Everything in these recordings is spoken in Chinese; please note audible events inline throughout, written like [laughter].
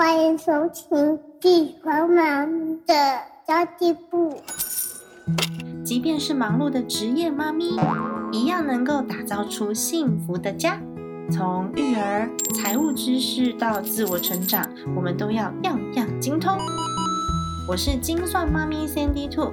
欢迎收听《地黄忙的交际部》。即便是忙碌的职业妈咪，一样能够打造出幸福的家。从育儿、财务知识到自我成长，我们都要样样精通。我是精算妈咪 Sandy Two，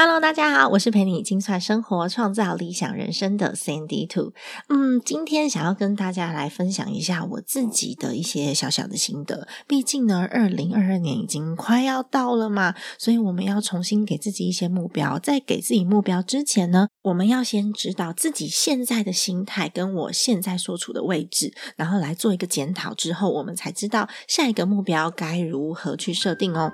Hello，大家好，我是陪你精算生活、创造理想人生的 Sandy Two。嗯，今天想要跟大家来分享一下我自己的一些小小的心得。毕竟呢，二零二二年已经快要到了嘛，所以我们要重新给自己一些目标。在给自己目标之前呢，我们要先知道自己现在的心态跟我现在所处的位置，然后来做一个检讨之后，我们才知道下一个目标该如何去设定哦。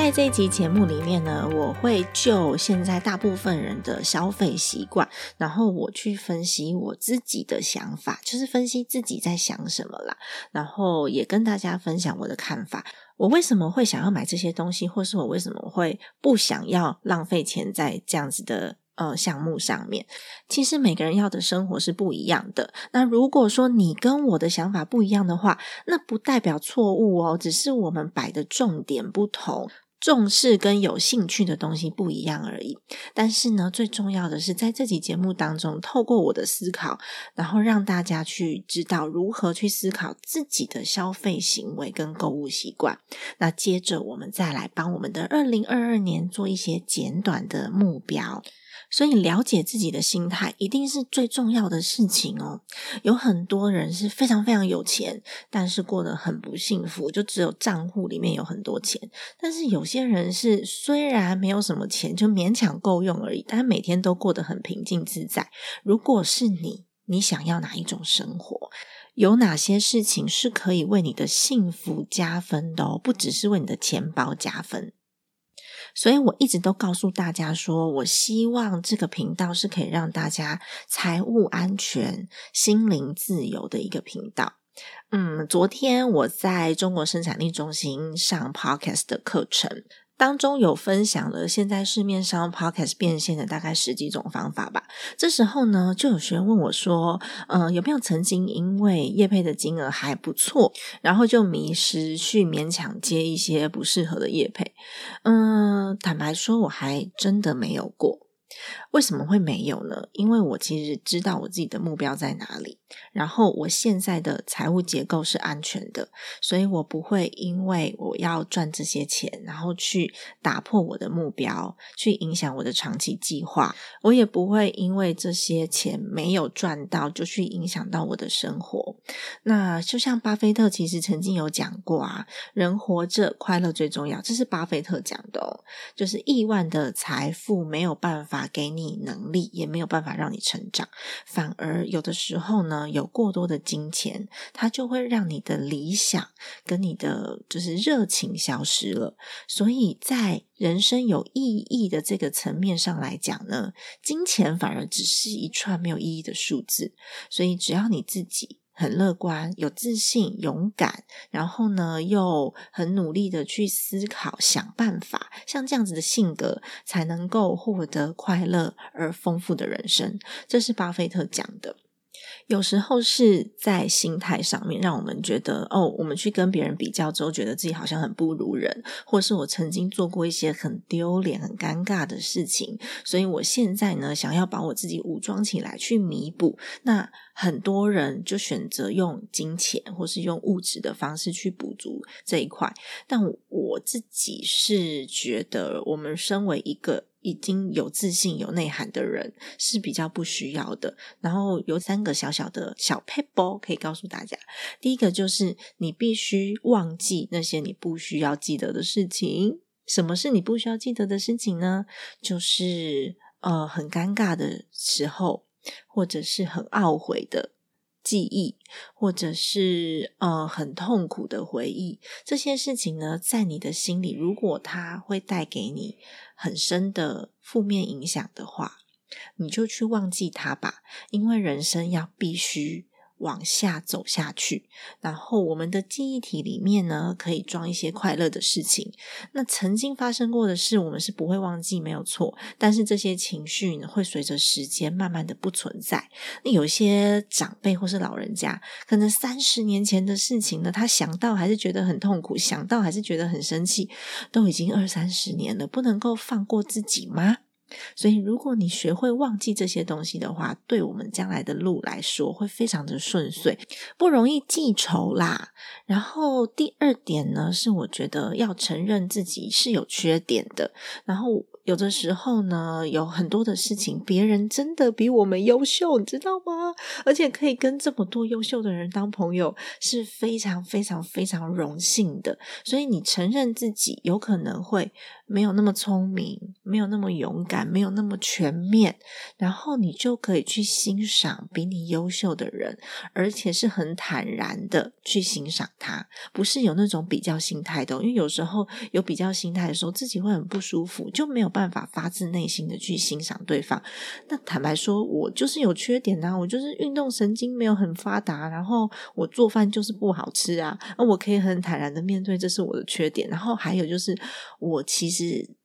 在这一集节目里面呢，我会就现在大部分人的消费习惯，然后我去分析我自己的想法，就是分析自己在想什么啦，然后也跟大家分享我的看法。我为什么会想要买这些东西，或是我为什么会不想要浪费钱在这样子的呃项目上面？其实每个人要的生活是不一样的。那如果说你跟我的想法不一样的话，那不代表错误哦，只是我们摆的重点不同。重视跟有兴趣的东西不一样而已，但是呢，最重要的是在这期节目当中，透过我的思考，然后让大家去知道如何去思考自己的消费行为跟购物习惯。那接着我们再来帮我们的二零二二年做一些简短的目标。所以，了解自己的心态一定是最重要的事情哦。有很多人是非常非常有钱，但是过得很不幸福，就只有账户里面有很多钱。但是有些人是虽然没有什么钱，就勉强够用而已，但每天都过得很平静自在。如果是你，你想要哪一种生活？有哪些事情是可以为你的幸福加分的哦？不只是为你的钱包加分。所以我一直都告诉大家说，我希望这个频道是可以让大家财务安全、心灵自由的一个频道。嗯，昨天我在中国生产力中心上 podcast 的课程。当中有分享了现在市面上 podcast 变现的大概十几种方法吧。这时候呢，就有学员问我说：“嗯，有没有曾经因为业配的金额还不错，然后就迷失去勉强接一些不适合的业配？”嗯，坦白说，我还真的没有过。为什么会没有呢？因为我其实知道我自己的目标在哪里，然后我现在的财务结构是安全的，所以我不会因为我要赚这些钱，然后去打破我的目标，去影响我的长期计划。我也不会因为这些钱没有赚到，就去影响到我的生活。那就像巴菲特其实曾经有讲过啊，人活着快乐最重要，这是巴菲特讲的，就是亿万的财富没有办法给你。能力也没有办法让你成长，反而有的时候呢，有过多的金钱，它就会让你的理想跟你的就是热情消失了。所以在人生有意义的这个层面上来讲呢，金钱反而只是一串没有意义的数字。所以只要你自己。很乐观、有自信、勇敢，然后呢，又很努力的去思考、想办法，像这样子的性格，才能够获得快乐而丰富的人生。这是巴菲特讲的。有时候是在心态上面，让我们觉得哦，我们去跟别人比较之后，觉得自己好像很不如人，或是我曾经做过一些很丢脸、很尴尬的事情，所以我现在呢，想要把我自己武装起来去弥补。那很多人就选择用金钱或是用物质的方式去补足这一块，但我自己是觉得，我们身为一个。已经有自信、有内涵的人是比较不需要的。然后有三个小小的小 paper 可以告诉大家：第一个就是你必须忘记那些你不需要记得的事情。什么是你不需要记得的事情呢？就是呃，很尴尬的时候，或者是很懊悔的记忆，或者是呃很痛苦的回忆，这些事情呢，在你的心里，如果它会带给你很深的负面影响的话，你就去忘记它吧，因为人生要必须。往下走下去，然后我们的记忆体里面呢，可以装一些快乐的事情。那曾经发生过的事，我们是不会忘记，没有错。但是这些情绪呢，会随着时间慢慢的不存在。那有些长辈或是老人家，可能三十年前的事情呢，他想到还是觉得很痛苦，想到还是觉得很生气，都已经二三十年了，不能够放过自己吗？所以，如果你学会忘记这些东西的话，对我们将来的路来说会非常的顺遂，不容易记仇啦。然后第二点呢，是我觉得要承认自己是有缺点的，然后。有的时候呢，有很多的事情，别人真的比我们优秀，你知道吗？而且可以跟这么多优秀的人当朋友，是非常非常非常荣幸的。所以你承认自己有可能会没有那么聪明，没有那么勇敢，没有那么全面，然后你就可以去欣赏比你优秀的人，而且是很坦然的去欣赏他，不是有那种比较心态的。因为有时候有比较心态的时候，自己会很不舒服，就没有。办法发自内心的去欣赏对方。那坦白说，我就是有缺点啊，我就是运动神经没有很发达，然后我做饭就是不好吃啊。那我可以很坦然的面对，这是我的缺点。然后还有就是，我其实。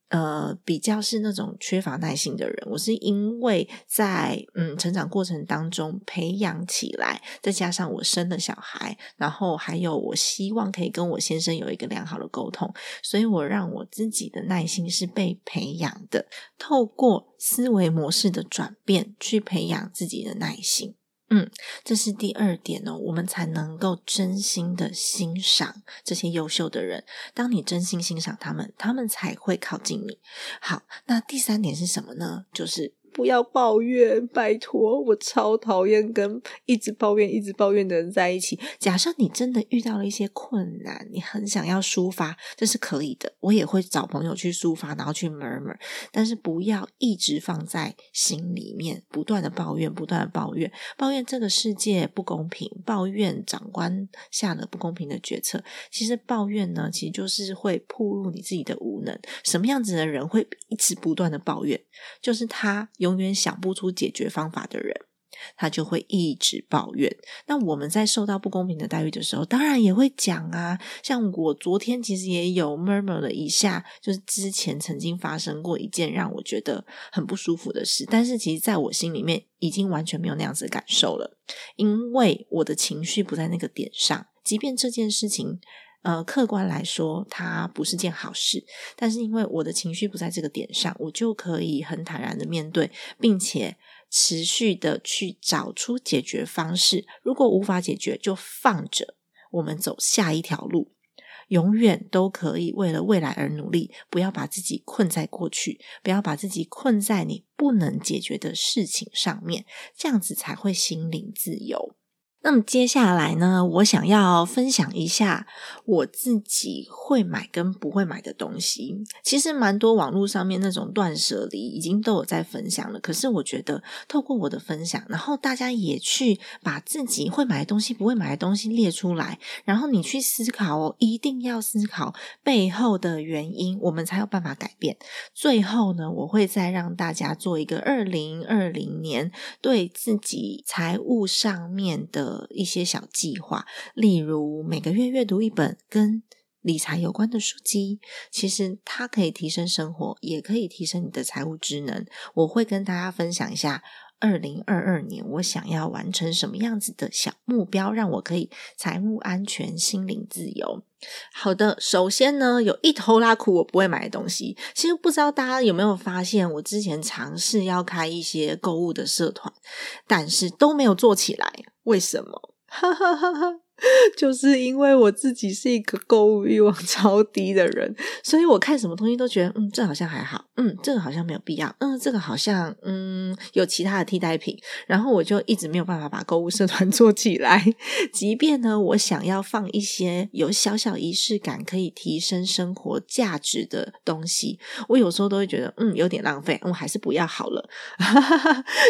呃，比较是那种缺乏耐心的人，我是因为在嗯成长过程当中培养起来，再加上我生了小孩，然后还有我希望可以跟我先生有一个良好的沟通，所以我让我自己的耐心是被培养的，透过思维模式的转变去培养自己的耐心。嗯，这是第二点哦，我们才能够真心的欣赏这些优秀的人。当你真心欣赏他们，他们才会靠近你。好，那第三点是什么呢？就是。不要抱怨，拜托！我超讨厌跟一直抱怨、一直抱怨的人在一起。假设你真的遇到了一些困难，你很想要抒发，这是可以的。我也会找朋友去抒发，然后去 murmur，但是不要一直放在心里面，不断的抱怨，不断的抱怨，抱怨这个世界不公平，抱怨长官下了不公平的决策。其实抱怨呢，其实就是会暴露你自己的无能。什么样子的人会一直不断的抱怨？就是他。永远想不出解决方法的人，他就会一直抱怨。那我们在受到不公平的待遇的时候，当然也会讲啊。像我昨天其实也有 murmur 了一下，就是之前曾经发生过一件让我觉得很不舒服的事，但是其实在我心里面已经完全没有那样子的感受了，因为我的情绪不在那个点上。即便这件事情。呃，客观来说，它不是件好事。但是因为我的情绪不在这个点上，我就可以很坦然的面对，并且持续的去找出解决方式。如果无法解决，就放着，我们走下一条路。永远都可以为了未来而努力，不要把自己困在过去，不要把自己困在你不能解决的事情上面，这样子才会心灵自由。那么接下来呢，我想要分享一下我自己会买跟不会买的东西。其实蛮多网络上面那种断舍离已经都有在分享了。可是我觉得透过我的分享，然后大家也去把自己会买的东西、不会买的东西列出来，然后你去思考哦，一定要思考背后的原因，我们才有办法改变。最后呢，我会再让大家做一个二零二零年对自己财务上面的。一些小计划，例如每个月阅读一本跟理财有关的书籍，其实它可以提升生活，也可以提升你的财务智能。我会跟大家分享一下，二零二二年我想要完成什么样子的小目标，让我可以财务安全、心灵自由。好的，首先呢，有一头拉苦我不会买的东西。其实不知道大家有没有发现，我之前尝试要开一些购物的社团，但是都没有做起来。为什么？哈哈哈哈 [laughs] 就是因为我自己是一个购物欲望 [laughs] 超低的人，所以我看什么东西都觉得，嗯，这好像还好，嗯，这个好像没有必要，嗯，这个好像，嗯，有其他的替代品，然后我就一直没有办法把购物社团 [laughs] 做起来。即便呢，我想要放一些有小小仪式感、可以提升生活价值的东西，我有时候都会觉得，嗯，有点浪费，我还是不要好了。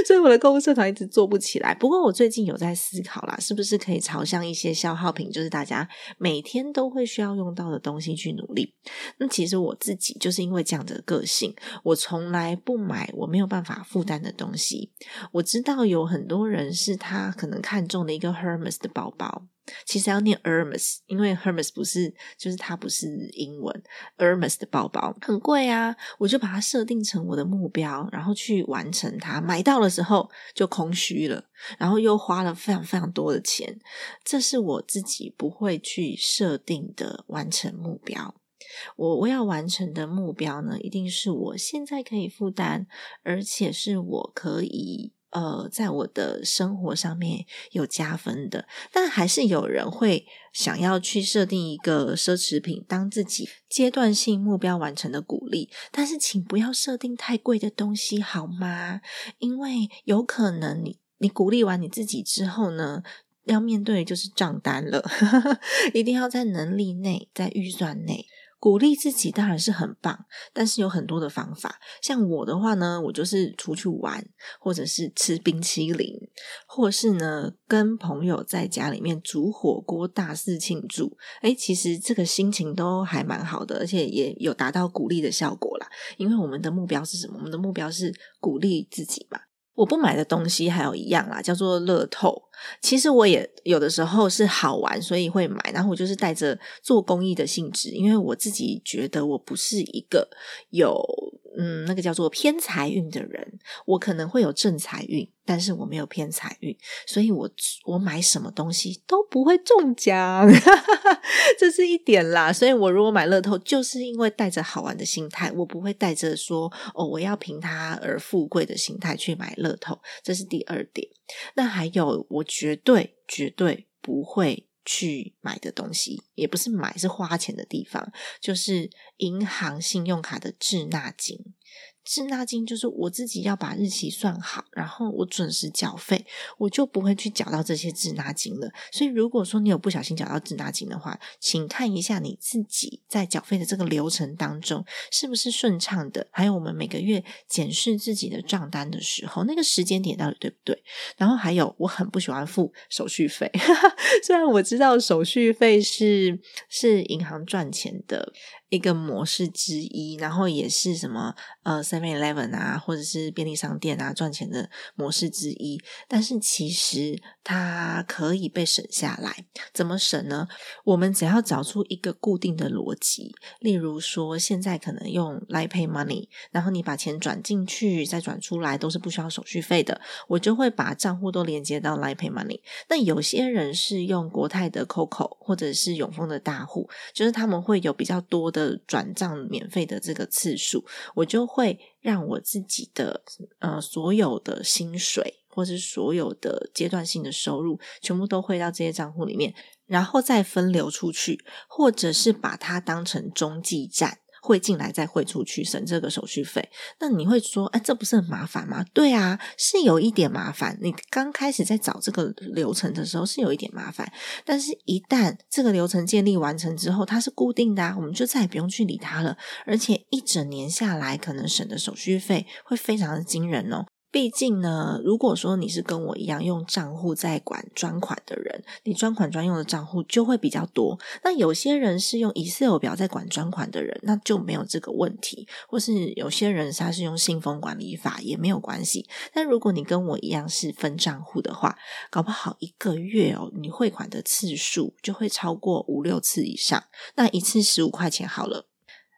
所以我的购物社团一直做不起来。不过我最近有在思考啦，是不是可以朝向一些。消耗品就是大家每天都会需要用到的东西去努力。那其实我自己就是因为这样的个性，我从来不买我没有办法负担的东西。我知道有很多人是他可能看中的一个 Hermes 的包包。其实要念 Hermes，因为 Hermes 不是，就是它不是英文。Hermes 的包包很贵啊，我就把它设定成我的目标，然后去完成它。买到的时候就空虚了，然后又花了非常非常多的钱。这是我自己不会去设定的完成目标。我我要完成的目标呢，一定是我现在可以负担，而且是我可以。呃，在我的生活上面有加分的，但还是有人会想要去设定一个奢侈品当自己阶段性目标完成的鼓励。但是，请不要设定太贵的东西好吗？因为有可能你你鼓励完你自己之后呢，要面对的就是账单了。[laughs] 一定要在能力内，在预算内。鼓励自己当然是很棒，但是有很多的方法。像我的话呢，我就是出去玩，或者是吃冰淇淋，或是呢跟朋友在家里面煮火锅大肆庆祝。哎，其实这个心情都还蛮好的，而且也有达到鼓励的效果啦。因为我们的目标是什么？我们的目标是鼓励自己嘛。我不买的东西还有一样啦，叫做乐透。其实我也有的时候是好玩，所以会买。然后我就是带着做公益的性质，因为我自己觉得我不是一个有。嗯，那个叫做偏财运的人，我可能会有正财运，但是我没有偏财运，所以我我买什么东西都不会中奖，[laughs] 这是一点啦。所以我如果买乐透，就是因为带着好玩的心态，我不会带着说哦我要凭它而富贵的心态去买乐透，这是第二点。那还有，我绝对绝对不会。去买的东西也不是买，是花钱的地方，就是银行信用卡的滞纳金。滞纳金就是我自己要把日期算好，然后我准时缴费，我就不会去缴到这些滞纳金了。所以，如果说你有不小心缴到滞纳金的话，请看一下你自己在缴费的这个流程当中是不是顺畅的。还有，我们每个月检视自己的账单的时候，那个时间点到底对不对？然后还有，我很不喜欢付手续费，[laughs] 虽然我知道手续费是是银行赚钱的。一个模式之一，然后也是什么呃，Seven Eleven 啊，或者是便利商店啊赚钱的模式之一。但是其实它可以被省下来，怎么省呢？我们只要找出一个固定的逻辑，例如说现在可能用 Line Pay Money，然后你把钱转进去再转出来都是不需要手续费的，我就会把账户都连接到 Line Pay Money。那有些人是用国泰的 COCO 或者是永丰的大户，就是他们会有比较多。的转账免费的这个次数，我就会让我自己的呃所有的薪水，或是所有的阶段性的收入，全部都汇到这些账户里面，然后再分流出去，或者是把它当成中继站。汇进来再汇出去，省这个手续费。那你会说，哎，这不是很麻烦吗？对啊，是有一点麻烦。你刚开始在找这个流程的时候是有一点麻烦，但是一旦这个流程建立完成之后，它是固定的，啊，我们就再也不用去理它了。而且一整年下来，可能省的手续费会非常的惊人哦。毕竟呢，如果说你是跟我一样用账户在管专款的人，你专款专用的账户就会比较多。那有些人是用 Excel 表在管专款的人，那就没有这个问题。或是有些人他是用信封管理法，也没有关系。但如果你跟我一样是分账户的话，搞不好一个月哦，你汇款的次数就会超过五六次以上。那一次十五块钱好了，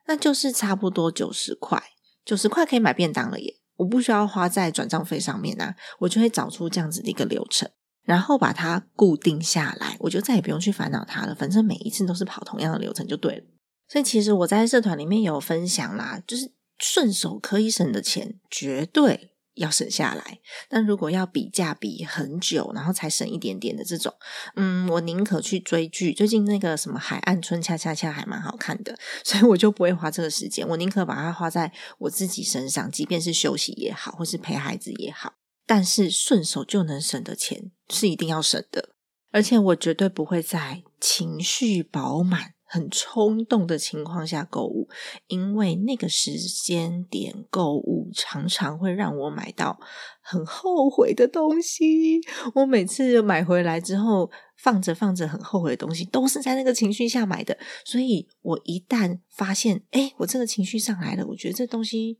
那就是差不多九十块，九十块可以买便当了耶。我不需要花在转账费上面啊，我就会找出这样子的一个流程，然后把它固定下来，我就再也不用去烦恼它了。反正每一次都是跑同样的流程就对了。所以其实我在社团里面有分享啦，就是顺手可以省的钱，绝对要省下来。但如果要比价比很久，然后才省一点点的这种，嗯，我宁可去追剧。最近那个什么《海岸村恰恰恰》还蛮好看的，[laughs] 所以我就不会花这个时间。我宁可把它花在我自己身上，即便是休息也好，或是陪孩子也好。但是顺手就能省的钱是一定要省的，而且我绝对不会在情绪饱满。很冲动的情况下购物，因为那个时间点购物常常会让我买到很后悔的东西。我每次买回来之后，放着放着很后悔的东西，都是在那个情绪下买的。所以我一旦发现，哎，我这个情绪上来了，我觉得这东西，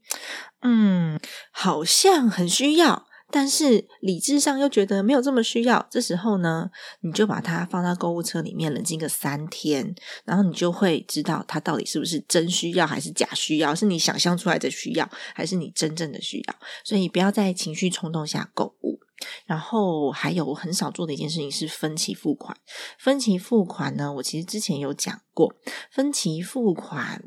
嗯，好像很需要。但是理智上又觉得没有这么需要，这时候呢，你就把它放到购物车里面冷静个三天，然后你就会知道它到底是不是真需要还是假需要，是你想象出来的需要还是你真正的需要。所以不要在情绪冲动下购物。然后还有我很少做的一件事情是分期付款。分期付款呢，我其实之前有讲过，分期付款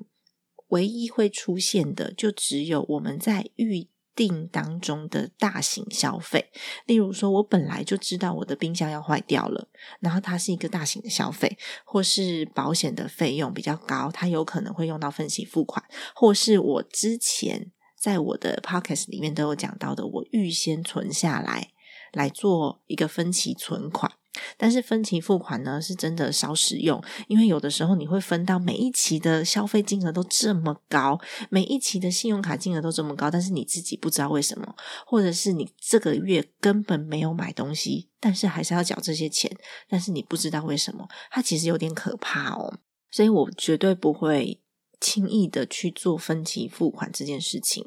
唯一会出现的就只有我们在预。定当中的大型消费，例如说，我本来就知道我的冰箱要坏掉了，然后它是一个大型的消费，或是保险的费用比较高，它有可能会用到分期付款，或是我之前在我的 podcast 里面都有讲到的，我预先存下来来做一个分期存款。但是分期付款呢，是真的少使用，因为有的时候你会分到每一期的消费金额都这么高，每一期的信用卡金额都这么高，但是你自己不知道为什么，或者是你这个月根本没有买东西，但是还是要缴这些钱，但是你不知道为什么，它其实有点可怕哦，所以我绝对不会。轻易的去做分期付款这件事情，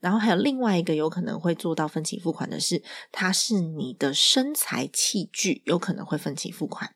然后还有另外一个有可能会做到分期付款的是，它是你的身财器具，有可能会分期付款。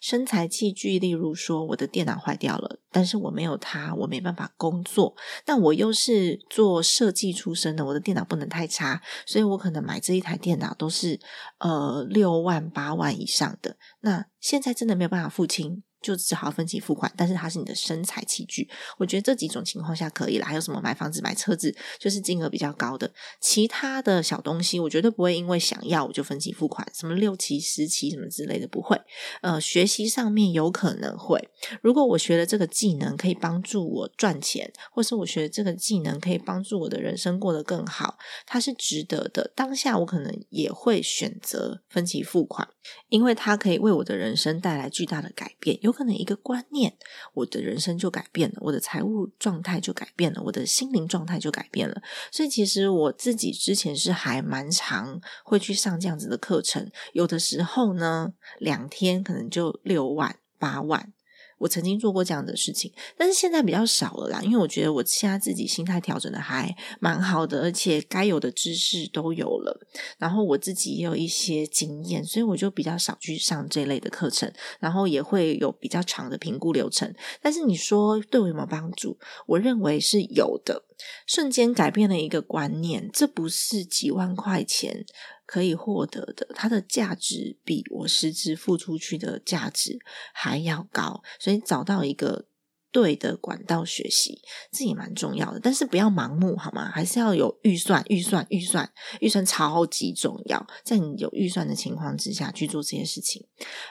身财器具，例如说我的电脑坏掉了，但是我没有它，我没办法工作。但我又是做设计出身的，我的电脑不能太差，所以我可能买这一台电脑都是呃六万八万以上的。那现在真的没有办法付清。就只好分期付款，但是它是你的身财器具，我觉得这几种情况下可以了。还有什么买房子、买车子，就是金额比较高的，其他的小东西，我绝对不会因为想要我就分期付款，什么六期、十期什么之类的不会。呃，学习上面有可能会，如果我学了这个技能可以帮助我赚钱，或是我学这个技能可以帮助我的人生过得更好，它是值得的。当下我可能也会选择分期付款，因为它可以为我的人生带来巨大的改变。有可能一个观念，我的人生就改变了，我的财务状态就改变了，我的心灵状态就改变了。所以其实我自己之前是还蛮常会去上这样子的课程，有的时候呢，两天可能就六万八万。我曾经做过这样的事情，但是现在比较少了啦，因为我觉得我现在自己心态调整的还蛮好的，而且该有的知识都有了，然后我自己也有一些经验，所以我就比较少去上这类的课程，然后也会有比较长的评估流程。但是你说对我有没有帮助？我认为是有的，瞬间改变了一个观念，这不是几万块钱。可以获得的，它的价值比我实质付出去的价值还要高，所以找到一个。对的管道学习，这也蛮重要的，但是不要盲目好吗？还是要有预算，预算，预算，预算超级重要。在你有预算的情况之下去做这些事情，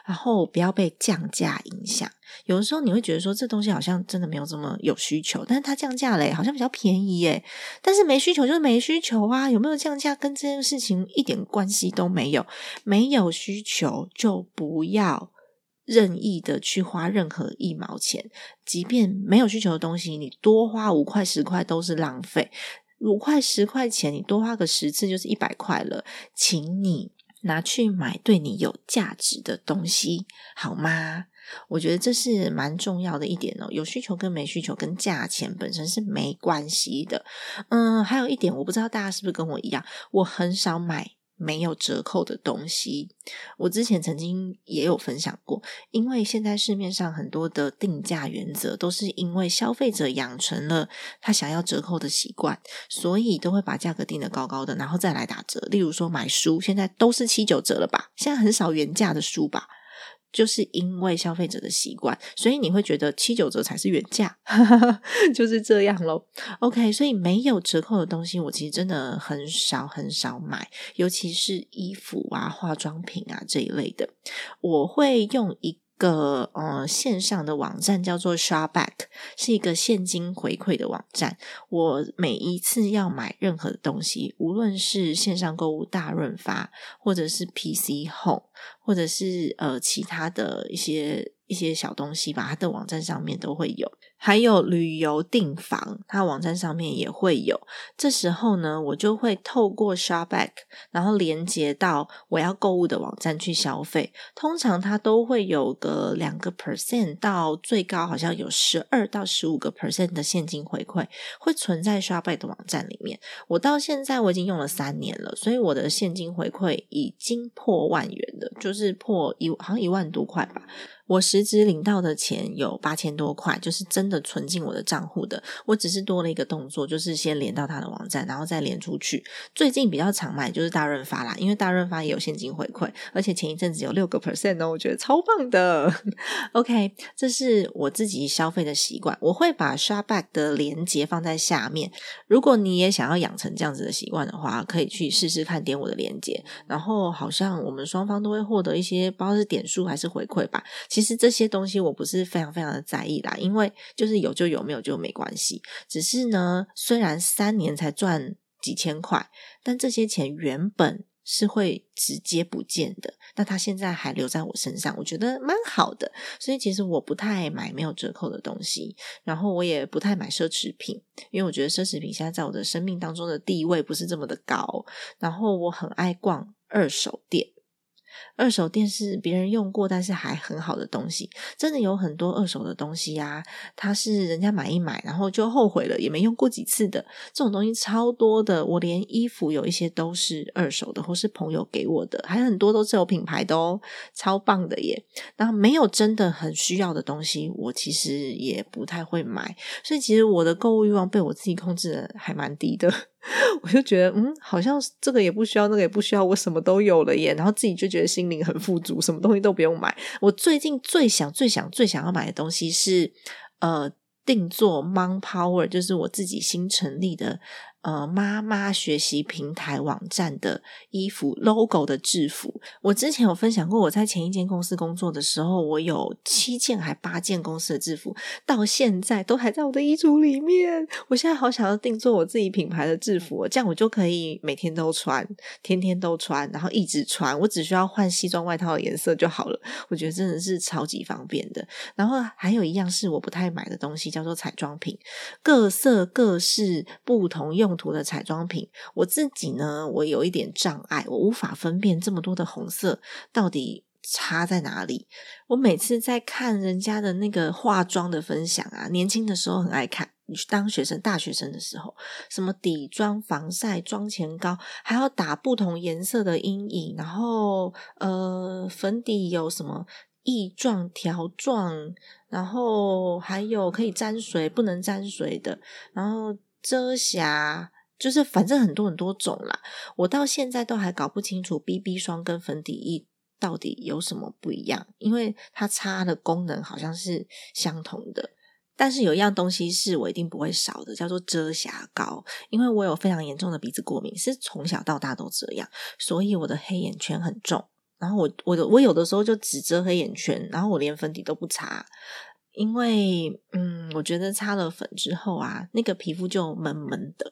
然后不要被降价影响。有的时候你会觉得说，这东西好像真的没有这么有需求，但是它降价嘞，好像比较便宜耶。但是没需求就是没需求啊，有没有降价跟这件事情一点关系都没有。没有需求就不要。任意的去花任何一毛钱，即便没有需求的东西，你多花五块十块都是浪费。五块十块钱，你多花个十次就是一百块了，请你拿去买对你有价值的东西，好吗？我觉得这是蛮重要的一点哦。有需求跟没需求跟价钱本身是没关系的。嗯，还有一点，我不知道大家是不是跟我一样，我很少买。没有折扣的东西，我之前曾经也有分享过。因为现在市面上很多的定价原则，都是因为消费者养成了他想要折扣的习惯，所以都会把价格定得高高的，然后再来打折。例如说买书，现在都是七九折了吧？现在很少原价的书吧？就是因为消费者的习惯，所以你会觉得七九折才是原价，[laughs] 就是这样咯 OK，所以没有折扣的东西，我其实真的很少很少买，尤其是衣服啊、化妆品啊这一类的，我会用一。个呃线上的网站叫做 Shopback，是一个现金回馈的网站。我每一次要买任何的东西，无论是线上购物大润发，或者是 PC Home，或者是呃其他的一些一些小东西吧，它的网站上面都会有。还有旅游订房，它网站上面也会有。这时候呢，我就会透过 Shopback，然后连接到我要购物的网站去消费。通常它都会有个两个 percent 到最高好像有十二到十五个 percent 的现金回馈，会存在 Shopback 的网站里面。我到现在我已经用了三年了，所以我的现金回馈已经破万元了，就是破一好像一万多块吧。我实质领到的钱有八千多块，就是真的存进我的账户的。我只是多了一个动作，就是先连到他的网站，然后再连出去。最近比较常买就是大润发啦，因为大润发也有现金回馈，而且前一阵子有六个 percent 哦，我觉得超棒的。OK，这是我自己消费的习惯，我会把 Shopback 的连接放在下面。如果你也想要养成这样子的习惯的话，可以去试试看，点我的连接，然后好像我们双方都会获得一些，不知道是点数还是回馈吧。其实这些东西我不是非常非常的在意啦，因为就是有就有，没有就没关系。只是呢，虽然三年才赚几千块，但这些钱原本是会直接不见的。那他现在还留在我身上，我觉得蛮好的。所以其实我不太买没有折扣的东西，然后我也不太买奢侈品，因为我觉得奢侈品现在在我的生命当中的地位不是这么的高。然后我很爱逛二手店。二手店是别人用过但是还很好的东西，真的有很多二手的东西呀。它是人家买一买，然后就后悔了，也没用过几次的这种东西超多的。我连衣服有一些都是二手的，或是朋友给我的，还很多都是有品牌的哦，超棒的耶。然后没有真的很需要的东西，我其实也不太会买。所以其实我的购物欲望被我自己控制的还蛮低的。我就觉得，嗯，好像这个也不需要，那个也不需要，我什么都有了耶。然后自己就觉得心灵很富足，什么东西都不用买。我最近最想、最想、最想要买的东西是，呃，定做 Mon Power，就是我自己新成立的。呃，妈妈学习平台网站的衣服 logo 的制服，我之前有分享过。我在前一间公司工作的时候，我有七件还八件公司的制服，到现在都还在我的衣橱里面。我现在好想要定做我自己品牌的制服，这样我就可以每天都穿，天天都穿，然后一直穿。我只需要换西装外套的颜色就好了。我觉得真的是超级方便的。然后还有一样是我不太买的东西，叫做彩妆品，各色各式不同用。用途的彩妆品，我自己呢，我有一点障碍，我无法分辨这么多的红色到底差在哪里。我每次在看人家的那个化妆的分享啊，年轻的时候很爱看，你去当学生、大学生的时候，什么底妆、防晒、妆前膏，还要打不同颜色的阴影，然后呃，粉底有什么液状、条状，然后还有可以沾水、不能沾水的，然后。遮瑕就是反正很多很多种啦，我到现在都还搞不清楚 BB 霜跟粉底液到底有什么不一样，因为它擦的功能好像是相同的，但是有一样东西是我一定不会少的，叫做遮瑕膏，因为我有非常严重的鼻子过敏，是从小到大都这样，所以我的黑眼圈很重，然后我我我有的时候就只遮黑眼圈，然后我连粉底都不擦。因为，嗯，我觉得擦了粉之后啊，那个皮肤就闷闷的，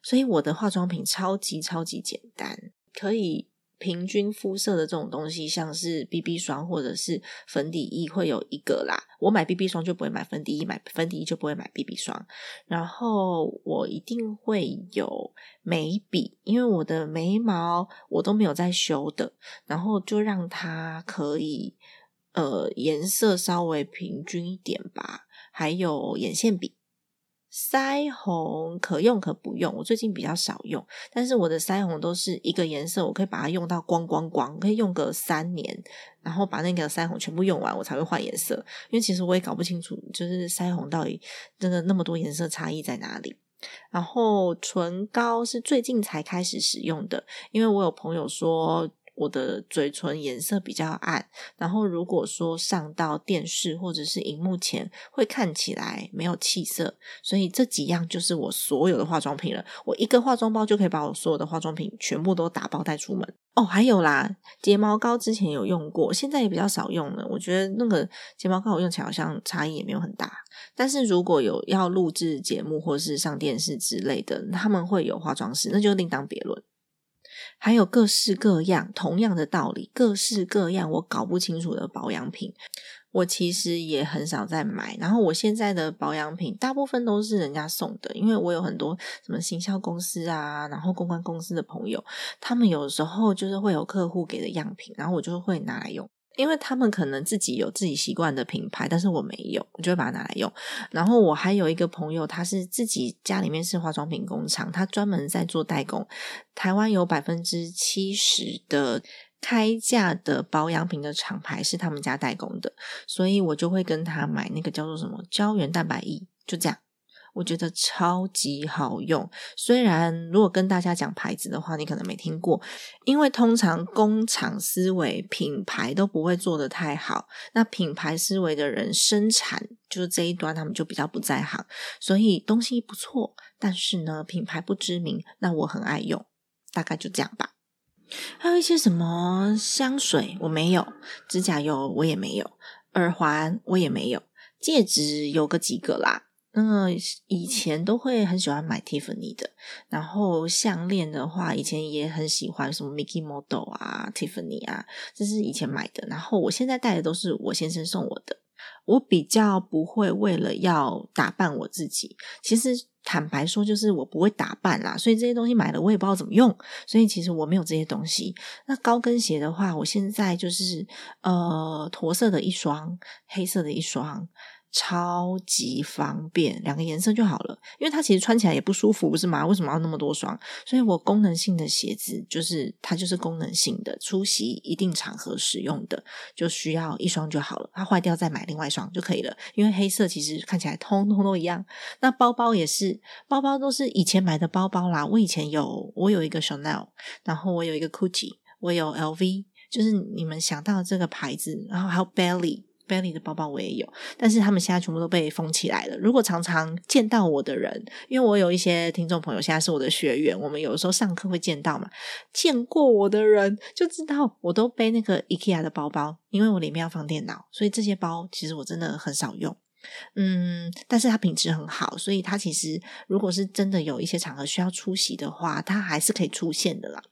所以我的化妆品超级超级简单，可以平均肤色的这种东西，像是 BB 霜或者是粉底液会有一个啦。我买 BB 霜就不会买粉底液，买粉底液就不会买 BB 霜。然后我一定会有眉笔，因为我的眉毛我都没有在修的，然后就让它可以。呃，颜色稍微平均一点吧。还有眼线笔、腮红可用可不用。我最近比较少用，但是我的腮红都是一个颜色，我可以把它用到光光光，可以用个三年，然后把那个腮红全部用完，我才会换颜色。因为其实我也搞不清楚，就是腮红到底真的那么多颜色差异在哪里。然后唇膏是最近才开始使用的，因为我有朋友说。我的嘴唇颜色比较暗，然后如果说上到电视或者是荧幕前，会看起来没有气色。所以这几样就是我所有的化妆品了。我一个化妆包就可以把我所有的化妆品全部都打包带出门。哦，还有啦，睫毛膏之前有用过，现在也比较少用了。我觉得那个睫毛膏我用起来好像差异也没有很大。但是如果有要录制节目或是上电视之类的，他们会有化妆师，那就另当别论。还有各式各样，同样的道理，各式各样我搞不清楚的保养品，我其实也很少在买。然后我现在的保养品大部分都是人家送的，因为我有很多什么行销公司啊，然后公关公司的朋友，他们有时候就是会有客户给的样品，然后我就会拿来用。因为他们可能自己有自己习惯的品牌，但是我没有，我就会把它拿来用。然后我还有一个朋友，他是自己家里面是化妆品工厂，他专门在做代工。台湾有百分之七十的开价的保养品的厂牌是他们家代工的，所以我就会跟他买那个叫做什么胶原蛋白液，就这样。我觉得超级好用，虽然如果跟大家讲牌子的话，你可能没听过，因为通常工厂思维品牌都不会做的太好，那品牌思维的人生产就是这一端，他们就比较不在行，所以东西不错，但是呢品牌不知名，那我很爱用，大概就这样吧。还有一些什么香水我没有，指甲油我也没有，耳环我也没有，戒指有个几个啦。那以前都会很喜欢买 Tiffany 的，然后项链的话，以前也很喜欢什么 Mickey Model 啊，Tiffany 啊，这是以前买的。然后我现在戴的都是我先生送我的。我比较不会为了要打扮我自己，其实坦白说，就是我不会打扮啦，所以这些东西买了我也不知道怎么用，所以其实我没有这些东西。那高跟鞋的话，我现在就是呃驼色的一双，黑色的一双。超级方便，两个颜色就好了。因为它其实穿起来也不舒服，不是吗？为什么要那么多双？所以我功能性的鞋子就是它就是功能性的，出席一定场合使用的，就需要一双就好了。它坏掉再买另外一双就可以了。因为黑色其实看起来通通都一样。那包包也是，包包都是以前买的包包啦。我以前有，我有一个 Chanel，然后我有一个 Gucci，我有 LV，就是你们想到这个牌子，然后还有 Belly。Belly 的包包我也有，但是他们现在全部都被封起来了。如果常常见到我的人，因为我有一些听众朋友现在是我的学员，我们有时候上课会见到嘛，见过我的人就知道我都背那个 IKEA 的包包，因为我里面要放电脑，所以这些包其实我真的很少用。嗯，但是它品质很好，所以它其实如果是真的有一些场合需要出席的话，它还是可以出现的啦。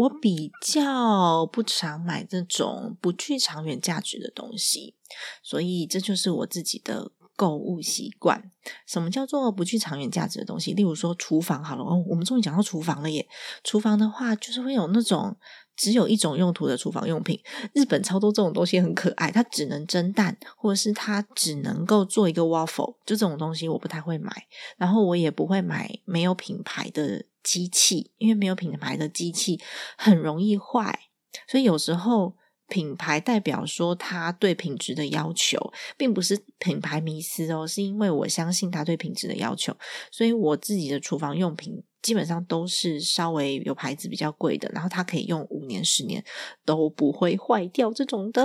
我比较不常买这种不具长远价值的东西，所以这就是我自己的购物习惯。什么叫做不具长远价值的东西？例如说厨房好了，哦，我们终于讲到厨房了耶。厨房的话，就是会有那种只有一种用途的厨房用品。日本超多这种东西很可爱，它只能蒸蛋，或者是它只能够做一个 waffle，就这种东西我不太会买。然后我也不会买没有品牌的。机器，因为没有品牌的机器很容易坏，所以有时候品牌代表说他对品质的要求，并不是品牌迷思哦，是因为我相信他对品质的要求，所以我自己的厨房用品。基本上都是稍微有牌子比较贵的，然后它可以用五年、十年都不会坏掉这种的。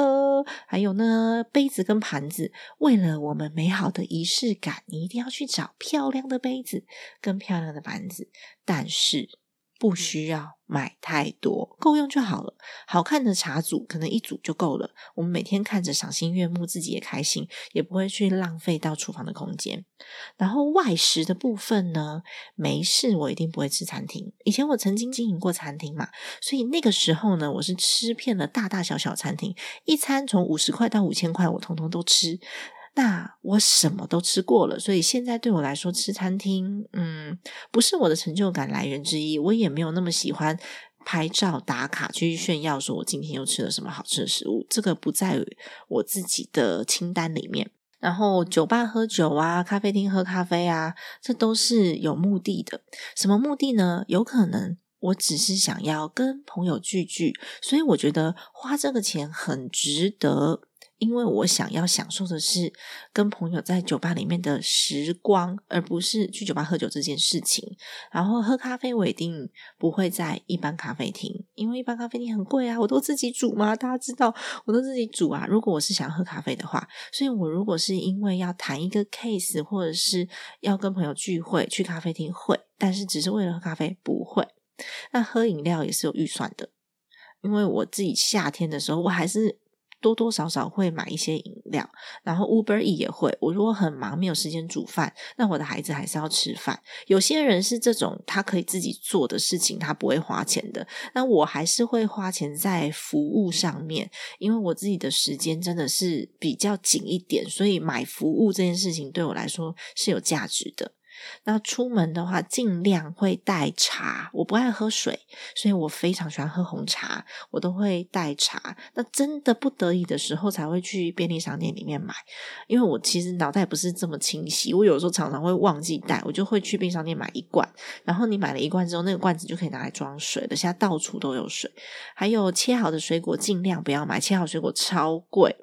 还有呢，杯子跟盘子，为了我们美好的仪式感，你一定要去找漂亮的杯子跟漂亮的盘子，但是。不需要买太多，够用就好了。好看的茶组可能一组就够了。我们每天看着赏心悦目，自己也开心，也不会去浪费到厨房的空间。然后外食的部分呢，没事，我一定不会吃餐厅。以前我曾经经营过餐厅嘛，所以那个时候呢，我是吃遍了大大小小餐厅，一餐从五十块到五千块，我通通都吃。那我什么都吃过了，所以现在对我来说吃餐厅，嗯，不是我的成就感来源之一。我也没有那么喜欢拍照打卡去炫耀，说我今天又吃了什么好吃的食物，这个不在我自己的清单里面。然后酒吧喝酒啊，咖啡厅喝咖啡啊，这都是有目的的。什么目的呢？有可能我只是想要跟朋友聚聚，所以我觉得花这个钱很值得。因为我想要享受的是跟朋友在酒吧里面的时光，而不是去酒吧喝酒这件事情。然后喝咖啡，我一定不会在一般咖啡厅，因为一般咖啡厅很贵啊，我都自己煮嘛，大家知道我都自己煮啊。如果我是想喝咖啡的话，所以我如果是因为要谈一个 case，或者是要跟朋友聚会去咖啡厅会，但是只是为了喝咖啡不会。那喝饮料也是有预算的，因为我自己夏天的时候，我还是多多少少会买一些饮料，然后 Uber E 也会。我如果很忙没有时间煮饭，那我的孩子还是要吃饭。有些人是这种他可以自己做的事情，他不会花钱的。那我还是会花钱在服务上面，因为我自己的时间真的是比较紧一点，所以买服务这件事情对我来说是有价值的。那出门的话，尽量会带茶。我不爱喝水，所以我非常喜欢喝红茶，我都会带茶。那真的不得已的时候，才会去便利商店里面买。因为我其实脑袋不是这么清晰，我有时候常常会忘记带，我就会去便利商店买一罐。然后你买了一罐之后，那个罐子就可以拿来装水的。现在到处都有水，还有切好的水果尽量不要买，切好水果超贵。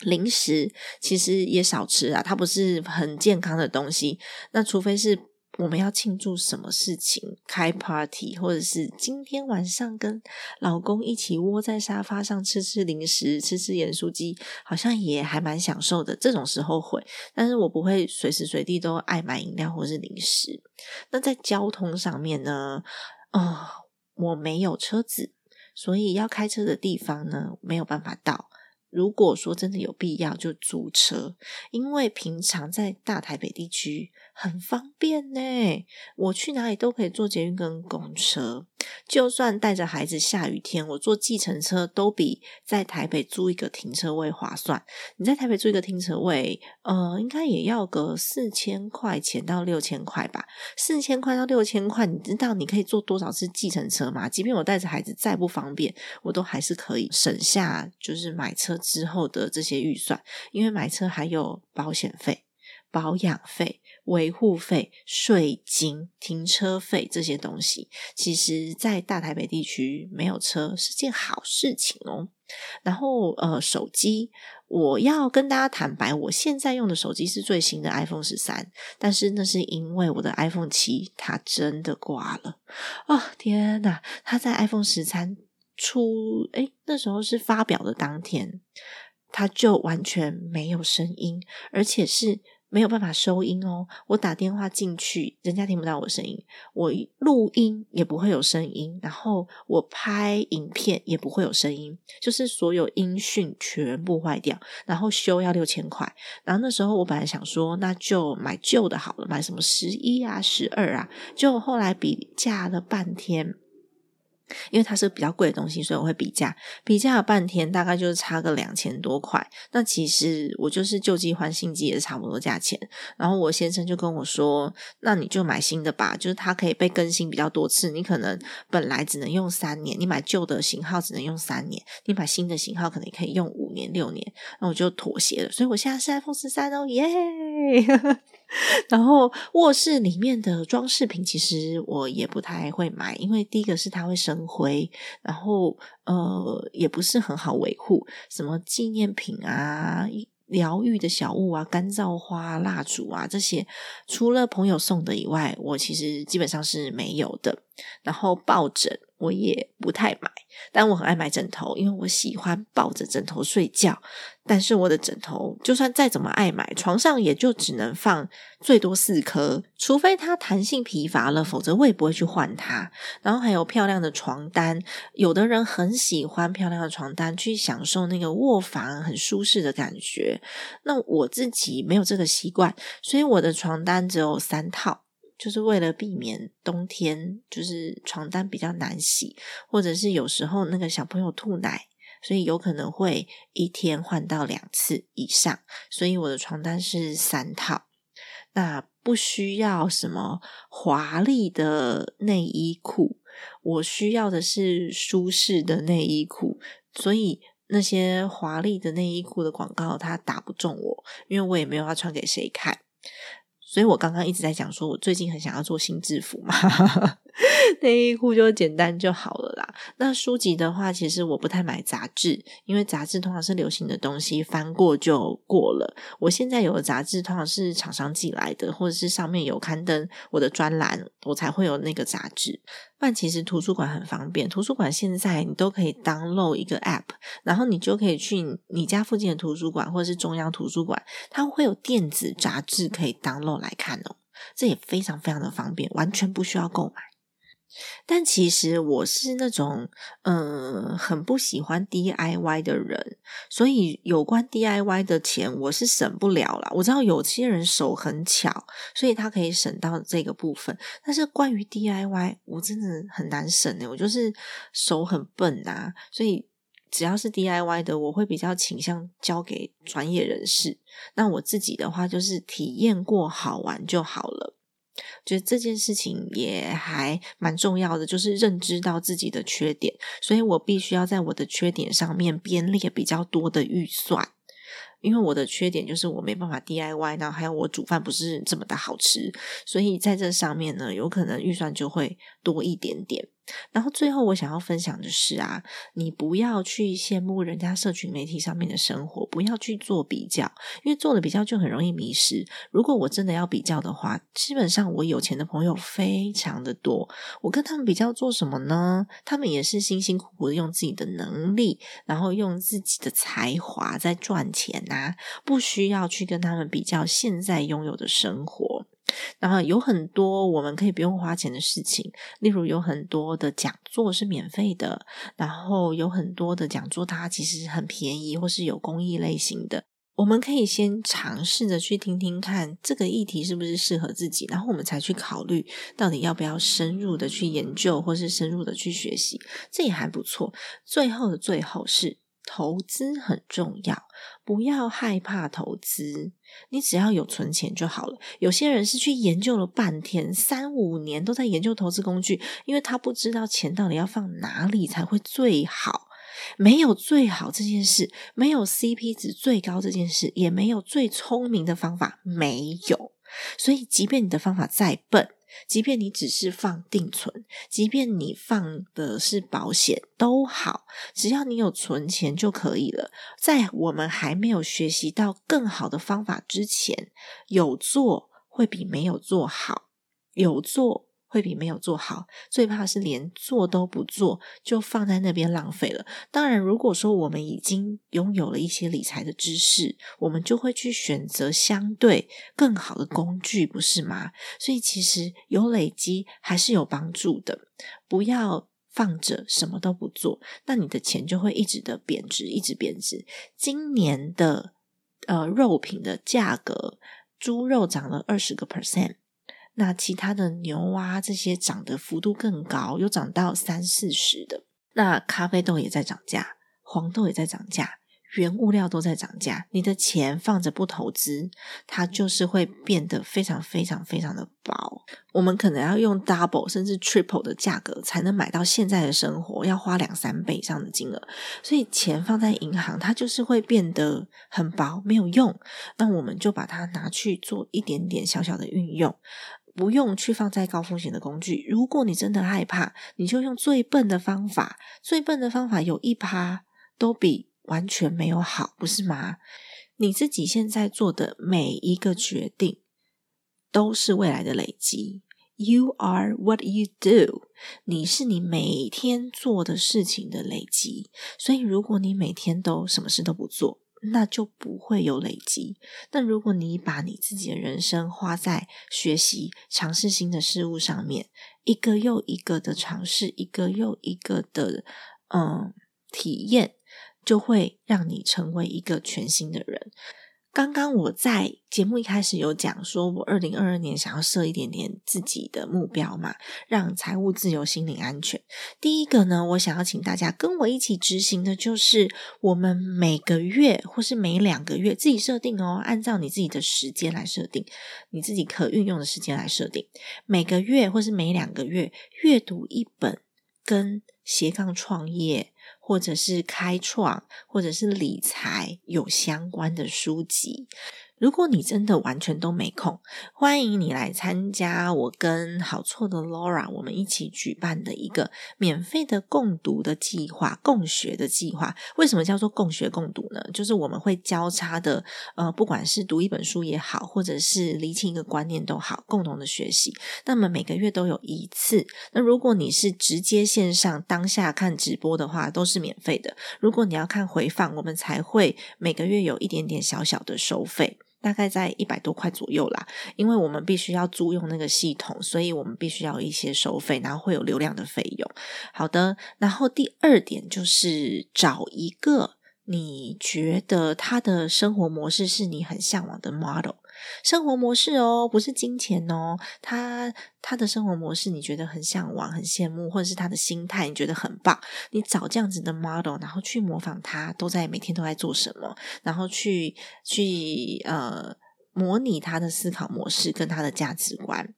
零食其实也少吃啊，它不是很健康的东西。那除非是我们要庆祝什么事情，开 party，或者是今天晚上跟老公一起窝在沙发上吃吃零食，吃吃盐酥鸡，好像也还蛮享受的。这种时候会，但是我不会随时随地都爱买饮料或是零食。那在交通上面呢？哦，我没有车子，所以要开车的地方呢，没有办法到。如果说真的有必要，就租车，因为平常在大台北地区很方便呢。我去哪里都可以坐捷运跟公车，就算带着孩子，下雨天我坐计程车都比在台北租一个停车位划算。你在台北租一个停车位，呃，应该也要个四千块钱到六千块吧？四千块到六千块，你知道你可以坐多少次计程车吗？即便我带着孩子再不方便，我都还是可以省下，就是买车。之后的这些预算，因为买车还有保险费、保养费、维护费、税金、停车费这些东西，其实，在大台北地区没有车是件好事情哦。然后，呃，手机，我要跟大家坦白，我现在用的手机是最新的 iPhone 十三，但是那是因为我的 iPhone 七它真的挂了啊！天哪，它在 iPhone 十三。出哎，那时候是发表的当天，它就完全没有声音，而且是没有办法收音哦。我打电话进去，人家听不到我声音；我录音也不会有声音，然后我拍影片也不会有声音，就是所有音讯全部坏掉，然后修要六千块。然后那时候我本来想说，那就买旧的好了，买什么十一啊、十二啊，就后来比价了半天。因为它是比较贵的东西，所以我会比价，比价了半天，大概就是差个两千多块。那其实我就是旧机换新机也是差不多价钱。然后我先生就跟我说：“那你就买新的吧，就是它可以被更新比较多次。你可能本来只能用三年，你买旧的型号只能用三年，你买新的型号可能可以用五年、六年。”那我就妥协了。所以我现在是 iPhone 十三哦，耶！[laughs] [laughs] 然后卧室里面的装饰品，其实我也不太会买，因为第一个是它会生灰，然后呃也不是很好维护。什么纪念品啊、疗愈的小物啊、干燥花、蜡烛啊这些，除了朋友送的以外，我其实基本上是没有的。然后抱枕我也不太买。但我很爱买枕头，因为我喜欢抱着枕头睡觉。但是我的枕头就算再怎么爱买，床上也就只能放最多四颗，除非它弹性疲乏了，否则我也不会去换它。然后还有漂亮的床单，有的人很喜欢漂亮的床单，去享受那个卧房很舒适的感觉。那我自己没有这个习惯，所以我的床单只有三套。就是为了避免冬天就是床单比较难洗，或者是有时候那个小朋友吐奶，所以有可能会一天换到两次以上，所以我的床单是三套。那不需要什么华丽的内衣裤，我需要的是舒适的内衣裤，所以那些华丽的内衣裤的广告它打不中我，因为我也没有要穿给谁看。所以我刚刚一直在讲，说我最近很想要做新制服嘛，[laughs] 内衣裤就简单就好了啦。那书籍的话，其实我不太买杂志，因为杂志通常是流行的东西，翻过就过了。我现在有的杂志通常是厂商寄来的，或者是上面有刊登我的专栏，我才会有那个杂志。但其实图书馆很方便，图书馆现在你都可以 download 一个 app，然后你就可以去你家附近的图书馆或者是中央图书馆，它会有电子杂志可以 download 来看哦，这也非常非常的方便，完全不需要购买。但其实我是那种嗯很不喜欢 DIY 的人，所以有关 DIY 的钱我是省不了啦。我知道有些人手很巧，所以他可以省到这个部分。但是关于 DIY，我真的很难省诶，我就是手很笨啊，所以只要是 DIY 的，我会比较倾向交给专业人士。那我自己的话，就是体验过好玩就好了。觉得这件事情也还蛮重要的，就是认知到自己的缺点，所以我必须要在我的缺点上面编列比较多的预算，因为我的缺点就是我没办法 DIY，然后还有我煮饭不是这么的好吃，所以在这上面呢，有可能预算就会多一点点。然后最后我想要分享的是啊，你不要去羡慕人家社群媒体上面的生活，不要去做比较，因为做了比较就很容易迷失。如果我真的要比较的话，基本上我有钱的朋友非常的多，我跟他们比较做什么呢？他们也是辛辛苦苦的用自己的能力，然后用自己的才华在赚钱呐，不需要去跟他们比较现在拥有的生活。然后有很多我们可以不用花钱的事情，例如有很多的讲座是免费的，然后有很多的讲座它其实很便宜，或是有公益类型的，我们可以先尝试着去听听看这个议题是不是适合自己，然后我们才去考虑到底要不要深入的去研究，或是深入的去学习，这也还不错。最后的最后是。投资很重要，不要害怕投资。你只要有存钱就好了。有些人是去研究了半天，三五年都在研究投资工具，因为他不知道钱到底要放哪里才会最好。没有最好这件事，没有 CP 值最高这件事，也没有最聪明的方法，没有。所以，即便你的方法再笨。即便你只是放定存，即便你放的是保险都好，只要你有存钱就可以了。在我们还没有学习到更好的方法之前，有做会比没有做好，有做。会比没有做好，最怕是连做都不做就放在那边浪费了。当然，如果说我们已经拥有了一些理财的知识，我们就会去选择相对更好的工具，不是吗？所以其实有累积还是有帮助的。不要放着什么都不做，那你的钱就会一直的贬值，一直贬值。今年的呃肉品的价格，猪肉涨了二十个 percent。那其他的牛蛙，这些涨的幅度更高，有涨到三四十的。那咖啡豆也在涨价，黄豆也在涨价，原物料都在涨价。你的钱放着不投资，它就是会变得非常非常非常的薄。我们可能要用 double 甚至 triple 的价格才能买到现在的生活，要花两三倍以上的金额。所以钱放在银行，它就是会变得很薄，没有用。那我们就把它拿去做一点点小小的运用。不用去放在高风险的工具。如果你真的害怕，你就用最笨的方法。最笨的方法有一趴都比完全没有好，不是吗？你自己现在做的每一个决定都是未来的累积。You are what you do。你是你每天做的事情的累积。所以，如果你每天都什么事都不做，那就不会有累积。那如果你把你自己的人生花在学习、尝试新的事物上面，一个又一个的尝试，一个又一个的嗯体验，就会让你成为一个全新的人。刚刚我在节目一开始有讲说，我二零二二年想要设一点点自己的目标嘛，让财务自由、心灵安全。第一个呢，我想要请大家跟我一起执行的，就是我们每个月或是每两个月自己设定哦，按照你自己的时间来设定，你自己可运用的时间来设定，每个月或是每两个月阅读一本跟斜杠创业。或者是开创，或者是理财有相关的书籍。如果你真的完全都没空，欢迎你来参加我跟好错的 Laura 我们一起举办的一个免费的共读的计划、共学的计划。为什么叫做共学共读呢？就是我们会交叉的，呃，不管是读一本书也好，或者是厘清一个观念都好，共同的学习。那么每个月都有一次。那如果你是直接线上当下看直播的话，都是免费的。如果你要看回放，我们才会每个月有一点点小小的收费。大概在一百多块左右啦，因为我们必须要租用那个系统，所以我们必须要一些收费，然后会有流量的费用。好的，然后第二点就是找一个你觉得他的生活模式是你很向往的 model。生活模式哦，不是金钱哦。他他的生活模式，你觉得很向往、很羡慕，或者是他的心态，你觉得很棒。你找这样子的 model，然后去模仿他，都在每天都在做什么，然后去去呃模拟他的思考模式跟他的价值观。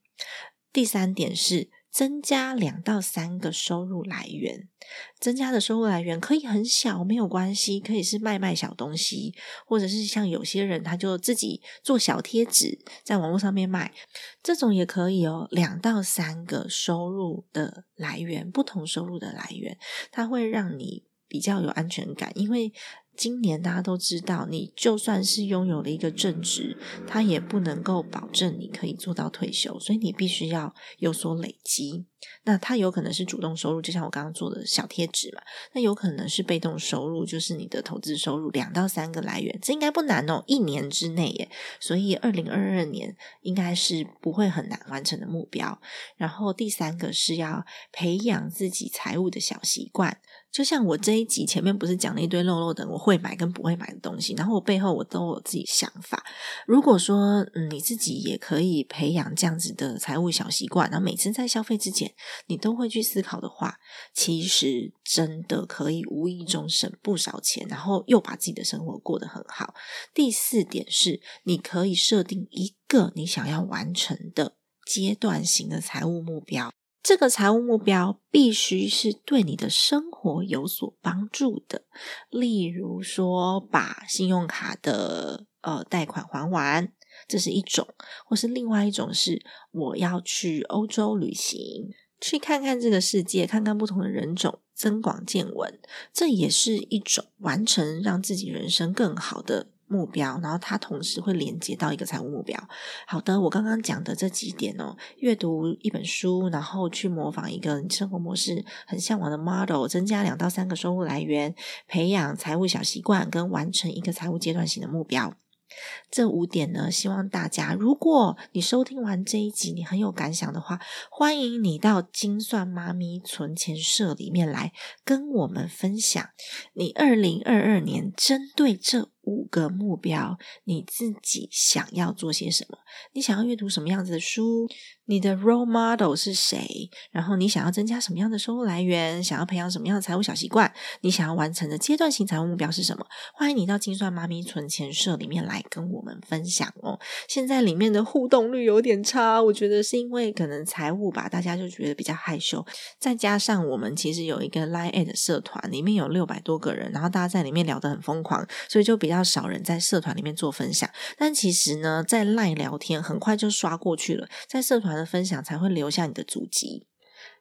第三点是。增加两到三个收入来源，增加的收入来源可以很小，没有关系，可以是卖卖小东西，或者是像有些人他就自己做小贴纸，在网络上面卖，这种也可以哦。两到三个收入的来源，不同收入的来源，它会让你比较有安全感，因为。今年大家都知道，你就算是拥有了一个正职，它也不能够保证你可以做到退休，所以你必须要有所累积。那它有可能是主动收入，就像我刚刚做的小贴纸嘛。那有可能是被动收入，就是你的投资收入两到三个来源，这应该不难哦，一年之内耶。所以二零二二年应该是不会很难完成的目标。然后第三个是要培养自己财务的小习惯。就像我这一集前面不是讲了一堆漏漏的，我会买跟不会买的东西，然后我背后我都有自己想法。如果说嗯你自己也可以培养这样子的财务小习惯，然后每次在消费之前你都会去思考的话，其实真的可以无意中省不少钱，然后又把自己的生活过得很好。第四点是，你可以设定一个你想要完成的阶段型的财务目标。这个财务目标必须是对你的生活有所帮助的，例如说把信用卡的呃贷款还完，这是一种；或是另外一种是我要去欧洲旅行，去看看这个世界，看看不同的人种，增广见闻，这也是一种完成让自己人生更好的。目标，然后它同时会连接到一个财务目标。好的，我刚刚讲的这几点哦，阅读一本书，然后去模仿一个生活模式很向往的 model，增加两到三个收入来源，培养财务小习惯，跟完成一个财务阶段性的目标。这五点呢，希望大家，如果你收听完这一集，你很有感想的话，欢迎你到精算妈咪存钱社里面来跟我们分享你二零二二年针对这。五个目标，你自己想要做些什么？你想要阅读什么样子的书？你的 role model 是谁？然后你想要增加什么样的收入来源？想要培养什么样的财务小习惯？你想要完成的阶段性财务目标是什么？欢迎你到精算妈咪存钱社里面来跟我们分享哦。现在里面的互动率有点差，我觉得是因为可能财务吧，大家就觉得比较害羞。再加上我们其实有一个 line at 社团，里面有六百多个人，然后大家在里面聊得很疯狂，所以就比较。要少人在社团里面做分享，但其实呢，在赖聊天很快就刷过去了，在社团的分享才会留下你的足迹。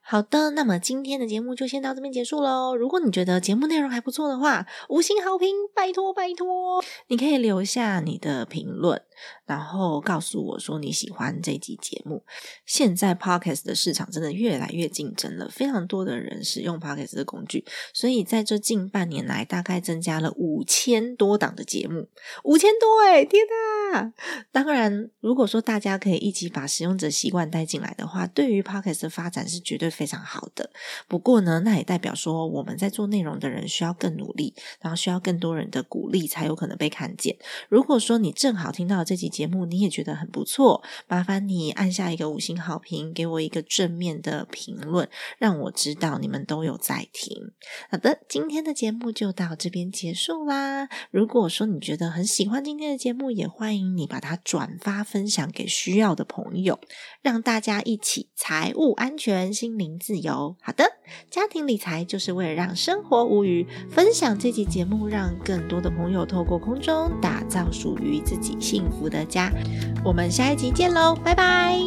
好的，那么今天的节目就先到这边结束喽。如果你觉得节目内容还不错的话，五星好评，拜托拜托，你可以留下你的评论。然后告诉我说你喜欢这集节目。现在 podcast 的市场真的越来越竞争了，非常多的人使用 podcast 的工具，所以在这近半年来，大概增加了五千多档的节目，五千多哎，天呐！当然，如果说大家可以一起把使用者习惯带进来的话，对于 podcast 的发展是绝对非常好的。不过呢，那也代表说我们在做内容的人需要更努力，然后需要更多人的鼓励，才有可能被看见。如果说你正好听到。这期节目你也觉得很不错麻烦你按下一个五星好评给我一个正面的评论让我知道你们都有在听。好的今天的节目就到这边结束啦。如果说你觉得很喜欢今天的节目也欢迎你把它转发分享给需要的朋友让大家一起财务安全心灵自由。好的家庭理财就是为了让生活无余分享这期节目让更多的朋友透过空中打造属于自己幸福我的家。我们下一集见喽拜拜。